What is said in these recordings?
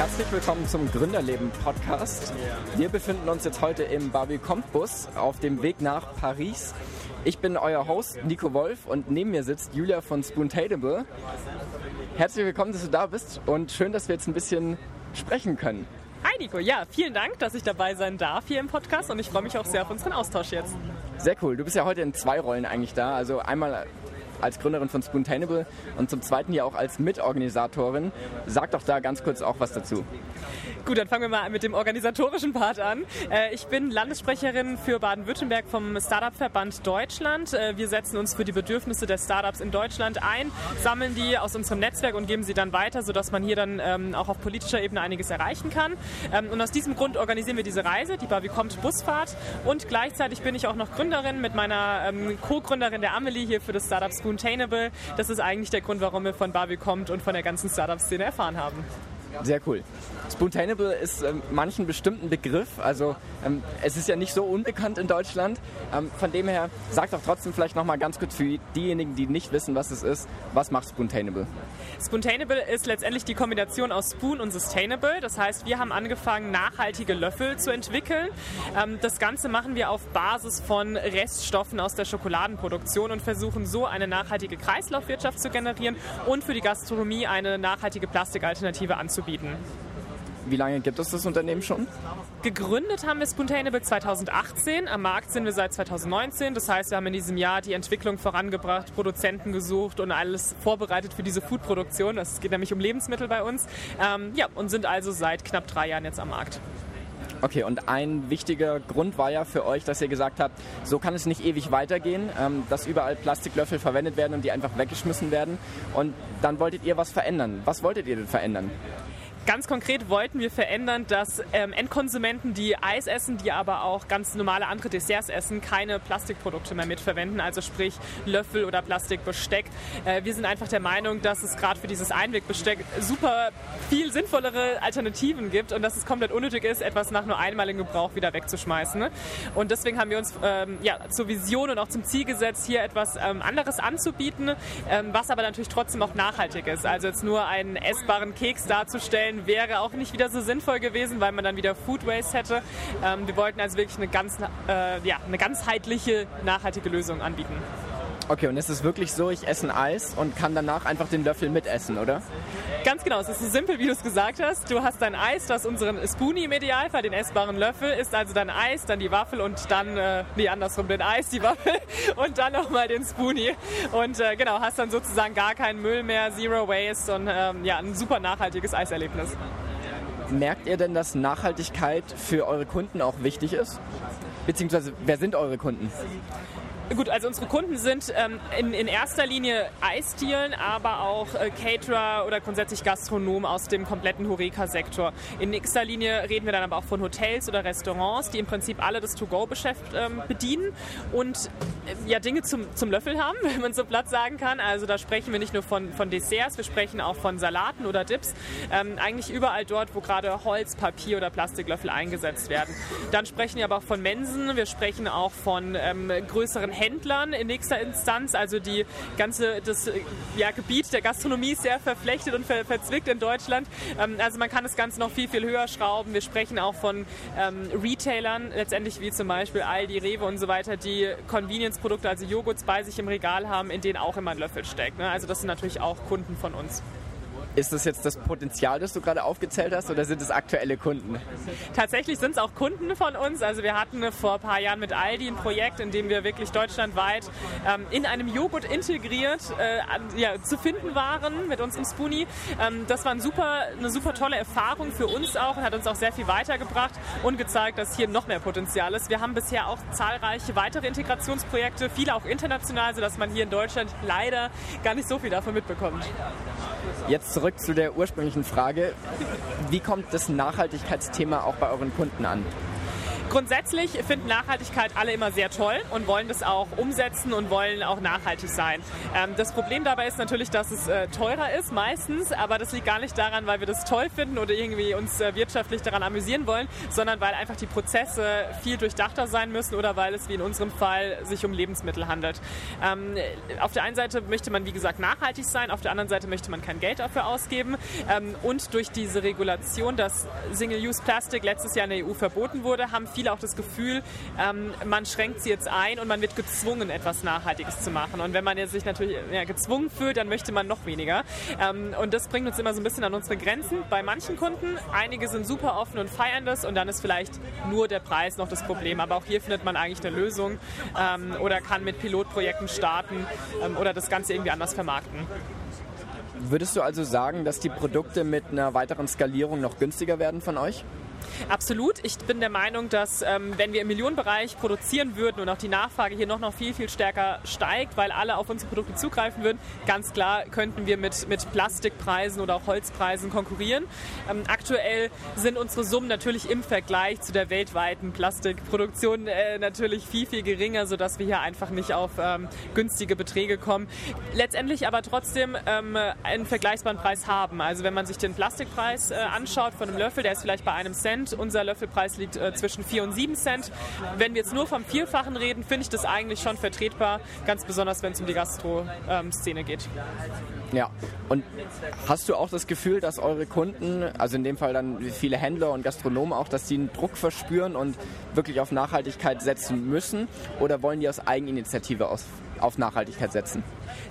Herzlich willkommen zum Gründerleben Podcast. Wir befinden uns jetzt heute im Barbie-Comp Bus auf dem Weg nach Paris. Ich bin euer Host Nico Wolf und neben mir sitzt Julia von Spoontainable. Herzlich willkommen, dass du da bist und schön, dass wir jetzt ein bisschen sprechen können. Hi Nico, ja, vielen Dank, dass ich dabei sein darf hier im Podcast und ich freue mich auch sehr auf unseren Austausch jetzt. Sehr cool. Du bist ja heute in zwei Rollen eigentlich da. Also einmal als Gründerin von Spoontainable und zum Zweiten ja auch als Mitorganisatorin. Sag doch da ganz kurz auch was dazu. Gut, dann fangen wir mal mit dem organisatorischen Part an. Äh, ich bin Landessprecherin für Baden-Württemberg vom Startup-Verband Deutschland. Äh, wir setzen uns für die Bedürfnisse der Startups in Deutschland ein, sammeln die aus unserem Netzwerk und geben sie dann weiter, sodass man hier dann ähm, auch auf politischer Ebene einiges erreichen kann. Ähm, und aus diesem Grund organisieren wir diese Reise, die Barbie kommt Busfahrt. Und gleichzeitig bin ich auch noch Gründerin mit meiner ähm, Co-Gründerin der Amelie hier für das Startup Spoontainable. Das ist eigentlich der Grund, warum wir von Barbie kommt und von der ganzen Startup-Szene erfahren haben. Sehr cool. Spoontainable ist ähm, manchen bestimmten Begriff. Also ähm, es ist ja nicht so unbekannt in Deutschland. Ähm, von dem her, sag doch trotzdem vielleicht nochmal ganz kurz für diejenigen, die nicht wissen, was es ist, was macht Spoontainable? Spoontainable ist letztendlich die Kombination aus Spoon und Sustainable. Das heißt, wir haben angefangen, nachhaltige Löffel zu entwickeln. Ähm, das Ganze machen wir auf Basis von Reststoffen aus der Schokoladenproduktion und versuchen so eine nachhaltige Kreislaufwirtschaft zu generieren und für die Gastronomie eine nachhaltige Plastikalternative anzubieten. Wie lange gibt es das Unternehmen schon? Gegründet haben wir Spoontainable 2018. Am Markt sind wir seit 2019. Das heißt, wir haben in diesem Jahr die Entwicklung vorangebracht, Produzenten gesucht und alles vorbereitet für diese Foodproduktion. Es geht nämlich um Lebensmittel bei uns. Ähm, ja, und sind also seit knapp drei Jahren jetzt am Markt. Okay, und ein wichtiger Grund war ja für euch, dass ihr gesagt habt, so kann es nicht ewig weitergehen, ähm, dass überall Plastiklöffel verwendet werden und die einfach weggeschmissen werden. Und dann wolltet ihr was verändern. Was wolltet ihr denn verändern? Ganz konkret wollten wir verändern, dass ähm, Endkonsumenten, die Eis essen, die aber auch ganz normale andere Desserts essen, keine Plastikprodukte mehr mitverwenden, also sprich Löffel oder Plastikbesteck. Äh, wir sind einfach der Meinung, dass es gerade für dieses Einwegbesteck super viel sinnvollere Alternativen gibt und dass es komplett unnötig ist, etwas nach nur einmaligen Gebrauch wieder wegzuschmeißen. Ne? Und deswegen haben wir uns ähm, ja, zur Vision und auch zum Ziel gesetzt, hier etwas ähm, anderes anzubieten, ähm, was aber natürlich trotzdem auch nachhaltig ist. Also jetzt nur einen essbaren Keks darzustellen, wäre auch nicht wieder so sinnvoll gewesen, weil man dann wieder Food Waste hätte. Ähm, wir wollten also wirklich eine, ganz, äh, ja, eine ganzheitliche, nachhaltige Lösung anbieten. Okay, und ist es wirklich so, ich esse ein Eis und kann danach einfach den Löffel mitessen, oder? Ganz genau, es ist so simpel, wie du es gesagt hast. Du hast dein Eis, du hast unseren Spoonie im Idealfall, den essbaren Löffel, isst also dein Eis, dann die Waffel und dann, äh, nee, andersrum, den Eis, die Waffel und dann nochmal den Spoonie. Und äh, genau, hast dann sozusagen gar keinen Müll mehr, Zero Waste und ähm, ja, ein super nachhaltiges Eiserlebnis. Merkt ihr denn, dass Nachhaltigkeit für eure Kunden auch wichtig ist? Beziehungsweise, wer sind eure Kunden? Gut, also unsere Kunden sind ähm, in, in, erster Linie Eisdielen, aber auch äh, Caterer oder grundsätzlich Gastronomen aus dem kompletten Horeca-Sektor. In nächster Linie reden wir dann aber auch von Hotels oder Restaurants, die im Prinzip alle das To-Go-Geschäft ähm, bedienen und äh, ja, Dinge zum, zum Löffel haben, wenn man so platt sagen kann. Also da sprechen wir nicht nur von, von Desserts, wir sprechen auch von Salaten oder Dips. Ähm, eigentlich überall dort, wo gerade Holz, Papier oder Plastiklöffel eingesetzt werden. Dann sprechen wir aber auch von Mensen, wir sprechen auch von ähm, größeren Händlern in nächster Instanz. Also die ganze, das ja, Gebiet der Gastronomie ist sehr verflechtet und ver verzwickt in Deutschland. Ähm, also man kann das Ganze noch viel, viel höher schrauben. Wir sprechen auch von ähm, Retailern, letztendlich wie zum Beispiel Aldi, Rewe und so weiter, die Convenience-Produkte, also Joghurts bei sich im Regal haben, in denen auch immer ein Löffel steckt. Ne? Also das sind natürlich auch Kunden von uns. Ist das jetzt das Potenzial, das du gerade aufgezählt hast, oder sind es aktuelle Kunden? Tatsächlich sind es auch Kunden von uns. Also wir hatten vor ein paar Jahren mit Aldi ein Projekt, in dem wir wirklich deutschlandweit ähm, in einem Joghurt integriert äh, ja, zu finden waren mit unserem Spoonie. Ähm, das war ein super, eine super tolle Erfahrung für uns auch und hat uns auch sehr viel weitergebracht und gezeigt, dass hier noch mehr Potenzial ist. Wir haben bisher auch zahlreiche weitere Integrationsprojekte, viele auch international, sodass man hier in Deutschland leider gar nicht so viel davon mitbekommt. Jetzt zurück zu der ursprünglichen Frage. Wie kommt das Nachhaltigkeitsthema auch bei euren Kunden an? Grundsätzlich finden Nachhaltigkeit alle immer sehr toll und wollen das auch umsetzen und wollen auch nachhaltig sein. Ähm, das Problem dabei ist natürlich, dass es äh, teurer ist meistens, aber das liegt gar nicht daran, weil wir das toll finden oder irgendwie uns äh, wirtschaftlich daran amüsieren wollen, sondern weil einfach die Prozesse viel durchdachter sein müssen oder weil es wie in unserem Fall sich um Lebensmittel handelt. Ähm, auf der einen Seite möchte man, wie gesagt, nachhaltig sein, auf der anderen Seite möchte man kein Geld dafür ausgeben ähm, und durch diese Regulation, dass Single-Use-Plastik letztes Jahr in der EU verboten wurde, haben viele auch das Gefühl, ähm, man schränkt sie jetzt ein und man wird gezwungen, etwas Nachhaltiges zu machen. Und wenn man sich natürlich ja, gezwungen fühlt, dann möchte man noch weniger. Ähm, und das bringt uns immer so ein bisschen an unsere Grenzen. Bei manchen Kunden, einige sind super offen und feiern das und dann ist vielleicht nur der Preis noch das Problem. Aber auch hier findet man eigentlich eine Lösung ähm, oder kann mit Pilotprojekten starten ähm, oder das Ganze irgendwie anders vermarkten. Würdest du also sagen, dass die Produkte mit einer weiteren Skalierung noch günstiger werden von euch? Absolut. Ich bin der Meinung, dass ähm, wenn wir im Millionenbereich produzieren würden und auch die Nachfrage hier noch, noch viel, viel stärker steigt, weil alle auf unsere Produkte zugreifen würden, ganz klar könnten wir mit, mit Plastikpreisen oder auch Holzpreisen konkurrieren. Ähm, aktuell sind unsere Summen natürlich im Vergleich zu der weltweiten Plastikproduktion äh, natürlich viel, viel geringer, sodass wir hier einfach nicht auf ähm, günstige Beträge kommen. Letztendlich aber trotzdem ähm, einen vergleichbaren Preis haben. Also wenn man sich den Plastikpreis äh, anschaut von einem Löffel, der ist vielleicht bei einem Cent Cent. Unser Löffelpreis liegt äh, zwischen 4 und 7 Cent. Wenn wir jetzt nur vom Vierfachen reden, finde ich das eigentlich schon vertretbar, ganz besonders wenn es um die Gastro-Szene geht. Ja, und hast du auch das Gefühl, dass eure Kunden, also in dem Fall dann viele Händler und Gastronomen auch, dass sie einen Druck verspüren und wirklich auf Nachhaltigkeit setzen müssen? Oder wollen die aus Eigeninitiative aus, auf Nachhaltigkeit setzen?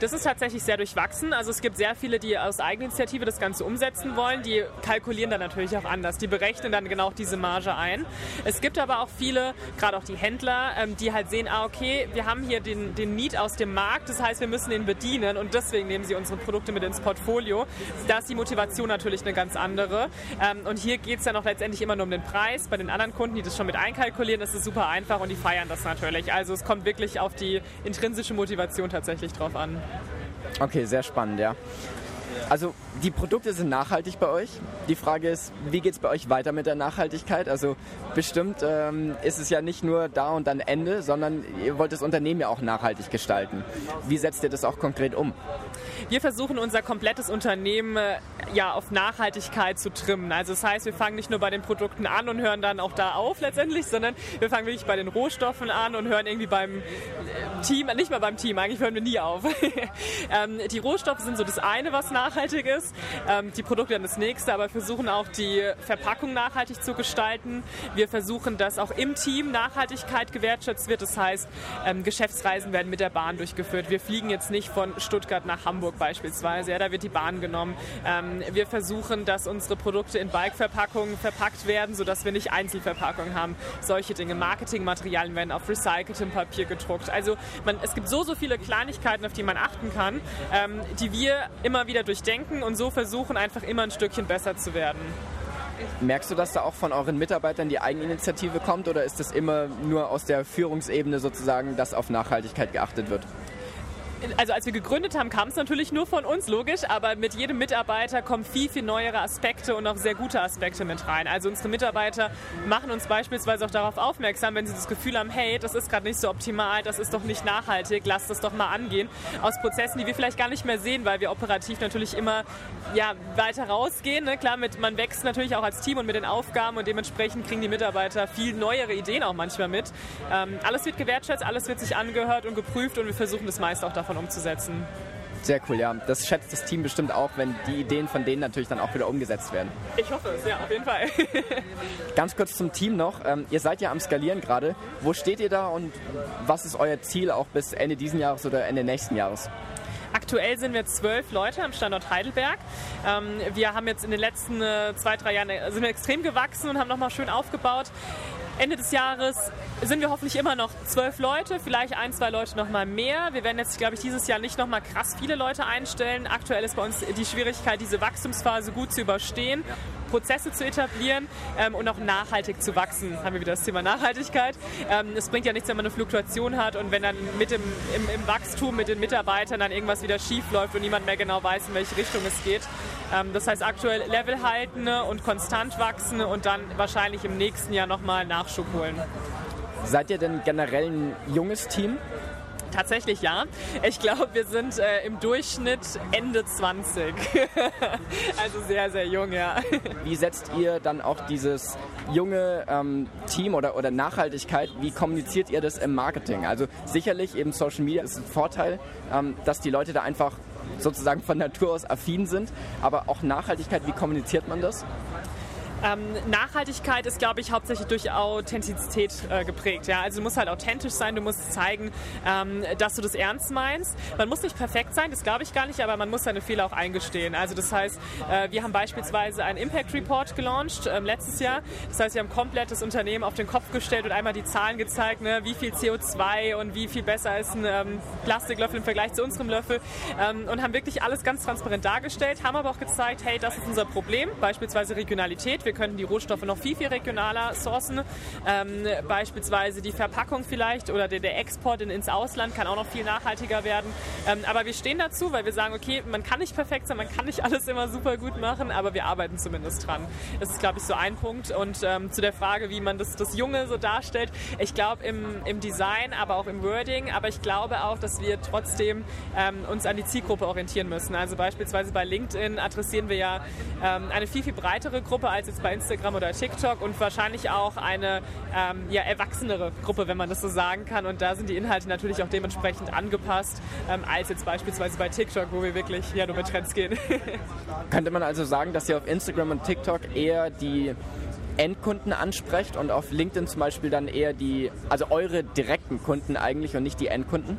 Das ist tatsächlich sehr durchwachsen. Also es gibt sehr viele, die aus Eigeninitiative das Ganze umsetzen wollen. Die kalkulieren dann natürlich auch anders. Die berechnen dann genau diese Marge ein. Es gibt aber auch viele, gerade auch die Händler, ähm, die halt sehen, ah okay, wir haben hier den, den Need aus dem Markt. Das heißt, wir müssen den bedienen und deswegen nehmen sie unsere Produkte mit ins Portfolio. Da ist die Motivation natürlich eine ganz andere. Ähm, und hier geht es dann auch letztendlich immer nur um den Preis. Bei den anderen Kunden, die das schon mit einkalkulieren, ist es super einfach und die feiern das natürlich. Also es kommt wirklich auf die intrinsische Motivation tatsächlich drauf an. Okay, sehr spannend, ja. Also die Produkte sind nachhaltig bei euch. Die Frage ist, wie geht es bei euch weiter mit der Nachhaltigkeit? Also bestimmt ähm, ist es ja nicht nur da und dann Ende, sondern ihr wollt das Unternehmen ja auch nachhaltig gestalten. Wie setzt ihr das auch konkret um? Wir versuchen unser komplettes Unternehmen äh, ja auf Nachhaltigkeit zu trimmen. Also das heißt, wir fangen nicht nur bei den Produkten an und hören dann auch da auf letztendlich, sondern wir fangen wirklich bei den Rohstoffen an und hören irgendwie beim Team, nicht mal beim Team, eigentlich hören wir nie auf. ähm, die Rohstoffe sind so das eine, was nachhaltig ist. Ähm, die Produkte dann das nächste, aber versuchen auch die Verpackung nachhaltig zu gestalten. Wir versuchen, dass auch im Team Nachhaltigkeit gewertschätzt wird. Das heißt, ähm, Geschäftsreisen werden mit der Bahn durchgeführt. Wir fliegen jetzt nicht von Stuttgart nach Hamburg beispielsweise. Ja, da wird die Bahn genommen. Ähm, wir versuchen, dass unsere Produkte in Bike-Verpackungen verpackt werden, sodass wir nicht Einzelverpackungen haben. Solche Dinge. Marketingmaterialien werden auf recyceltem Papier gedruckt. Also man, es gibt so, so viele Kleinigkeiten, auf die man achten kann, ähm, die wir immer wieder durchdenken und so versuchen, einfach immer ein Stückchen besser zu werden. Merkst du, dass da auch von euren Mitarbeitern die Eigeninitiative kommt oder ist das immer nur aus der Führungsebene sozusagen, dass auf Nachhaltigkeit geachtet wird? Also als wir gegründet haben, kam es natürlich nur von uns, logisch, aber mit jedem Mitarbeiter kommen viel, viel neuere Aspekte und auch sehr gute Aspekte mit rein. Also unsere Mitarbeiter machen uns beispielsweise auch darauf aufmerksam, wenn sie das Gefühl haben, hey, das ist gerade nicht so optimal, das ist doch nicht nachhaltig, lasst das doch mal angehen. Aus Prozessen, die wir vielleicht gar nicht mehr sehen, weil wir operativ natürlich immer ja, weiter rausgehen. Ne? Klar, mit, man wächst natürlich auch als Team und mit den Aufgaben und dementsprechend kriegen die Mitarbeiter viel neuere Ideen auch manchmal mit. Ähm, alles wird gewertschätzt, alles wird sich angehört und geprüft und wir versuchen das meiste auch davon davon umzusetzen. Sehr cool, ja. Das schätzt das Team bestimmt auch, wenn die Ideen von denen natürlich dann auch wieder umgesetzt werden. Ich hoffe es, ja, auf jeden Fall. Ganz kurz zum Team noch. Ähm, ihr seid ja am Skalieren gerade. Wo steht ihr da und was ist euer Ziel auch bis Ende diesen Jahres oder Ende nächsten Jahres? Aktuell sind wir zwölf Leute am Standort Heidelberg. Ähm, wir haben jetzt in den letzten äh, zwei, drei Jahren äh, sind wir extrem gewachsen und haben nochmal schön aufgebaut. Ende des Jahres sind wir hoffentlich immer noch zwölf Leute, vielleicht ein, zwei Leute noch mal mehr. Wir werden jetzt, glaube ich, dieses Jahr nicht noch mal krass viele Leute einstellen. Aktuell ist bei uns die Schwierigkeit, diese Wachstumsphase gut zu überstehen, Prozesse zu etablieren ähm, und auch nachhaltig zu wachsen. Haben wir wieder das Thema Nachhaltigkeit. Ähm, es bringt ja nichts, wenn man eine Fluktuation hat und wenn dann mit dem, im, im Wachstum mit den Mitarbeitern dann irgendwas wieder schief läuft und niemand mehr genau weiß, in welche Richtung es geht. Ähm, das heißt aktuell Level halten ne, und konstant wachsen und dann wahrscheinlich im nächsten Jahr nochmal Nachschub holen. Seid ihr denn generell ein junges Team? Tatsächlich ja. Ich glaube, wir sind äh, im Durchschnitt Ende 20. also sehr, sehr jung, ja. Wie setzt ihr dann auch dieses junge ähm, Team oder, oder Nachhaltigkeit, wie kommuniziert ihr das im Marketing? Also sicherlich eben Social Media ist ein Vorteil, ähm, dass die Leute da einfach sozusagen von Natur aus affin sind, aber auch Nachhaltigkeit, wie kommuniziert man das? Ähm, Nachhaltigkeit ist, glaube ich, hauptsächlich durch Authentizität äh, geprägt. Ja? Also du musst halt authentisch sein, du musst zeigen, ähm, dass du das ernst meinst. Man muss nicht perfekt sein, das glaube ich gar nicht, aber man muss seine Fehler auch eingestehen. Also das heißt, äh, wir haben beispielsweise einen Impact Report gelauncht äh, letztes Jahr. Das heißt, wir haben komplett das Unternehmen auf den Kopf gestellt und einmal die Zahlen gezeigt, ne? wie viel CO2 und wie viel besser ist ein ähm, Plastiklöffel im Vergleich zu unserem Löffel ähm, und haben wirklich alles ganz transparent dargestellt, haben aber auch gezeigt, hey, das ist unser Problem, beispielsweise Regionalität wir könnten die Rohstoffe noch viel, viel regionaler sourcen. Ähm, beispielsweise die Verpackung vielleicht oder der, der Export in, ins Ausland kann auch noch viel nachhaltiger werden. Ähm, aber wir stehen dazu, weil wir sagen, okay, man kann nicht perfekt sein, man kann nicht alles immer super gut machen, aber wir arbeiten zumindest dran. Das ist, glaube ich, so ein Punkt. Und ähm, zu der Frage, wie man das, das Junge so darstellt, ich glaube im, im Design, aber auch im Wording, aber ich glaube auch, dass wir trotzdem ähm, uns an die Zielgruppe orientieren müssen. Also beispielsweise bei LinkedIn adressieren wir ja ähm, eine viel, viel breitere Gruppe als jetzt jetzt bei Instagram oder TikTok und wahrscheinlich auch eine ähm, ja, erwachsenere Gruppe, wenn man das so sagen kann. Und da sind die Inhalte natürlich auch dementsprechend angepasst, ähm, als jetzt beispielsweise bei TikTok, wo wir wirklich ja, nur mit Trends gehen. Könnte man also sagen, dass ihr auf Instagram und TikTok eher die Endkunden ansprecht und auf LinkedIn zum Beispiel dann eher die, also eure direkten Kunden eigentlich und nicht die Endkunden?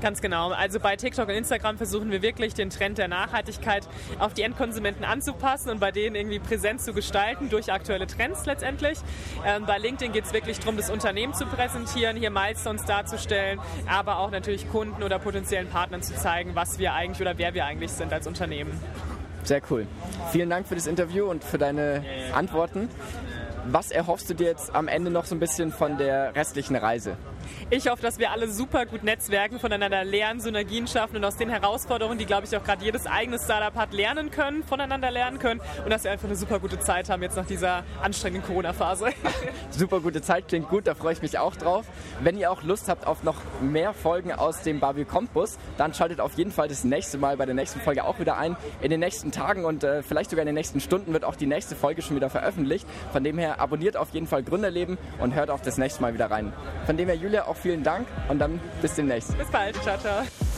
Ganz genau. Also bei TikTok und Instagram versuchen wir wirklich den Trend der Nachhaltigkeit auf die Endkonsumenten anzupassen und bei denen irgendwie präsent zu gestalten durch aktuelle Trends letztendlich. Ähm, bei LinkedIn geht es wirklich darum, das Unternehmen zu präsentieren, hier Milestones darzustellen, aber auch natürlich Kunden oder potenziellen Partnern zu zeigen, was wir eigentlich oder wer wir eigentlich sind als Unternehmen. Sehr cool. Vielen Dank für das Interview und für deine Antworten. Was erhoffst du dir jetzt am Ende noch so ein bisschen von der restlichen Reise? Ich hoffe, dass wir alle super gut netzwerken, voneinander lernen, Synergien schaffen und aus den Herausforderungen, die, glaube ich, auch gerade jedes eigene Startup hat, lernen können, voneinander lernen können und dass wir einfach eine super gute Zeit haben jetzt nach dieser anstrengenden Corona-Phase. super gute Zeit, klingt gut, da freue ich mich auch drauf. Wenn ihr auch Lust habt auf noch mehr Folgen aus dem Barbie Campus, dann schaltet auf jeden Fall das nächste Mal bei der nächsten Folge auch wieder ein. In den nächsten Tagen und äh, vielleicht sogar in den nächsten Stunden wird auch die nächste Folge schon wieder veröffentlicht. Von dem her abonniert auf jeden Fall Gründerleben und hört auch das nächste Mal wieder rein. Von dem her, Julia, auch vielen Dank und dann bis demnächst. Bis bald. Ciao, ciao.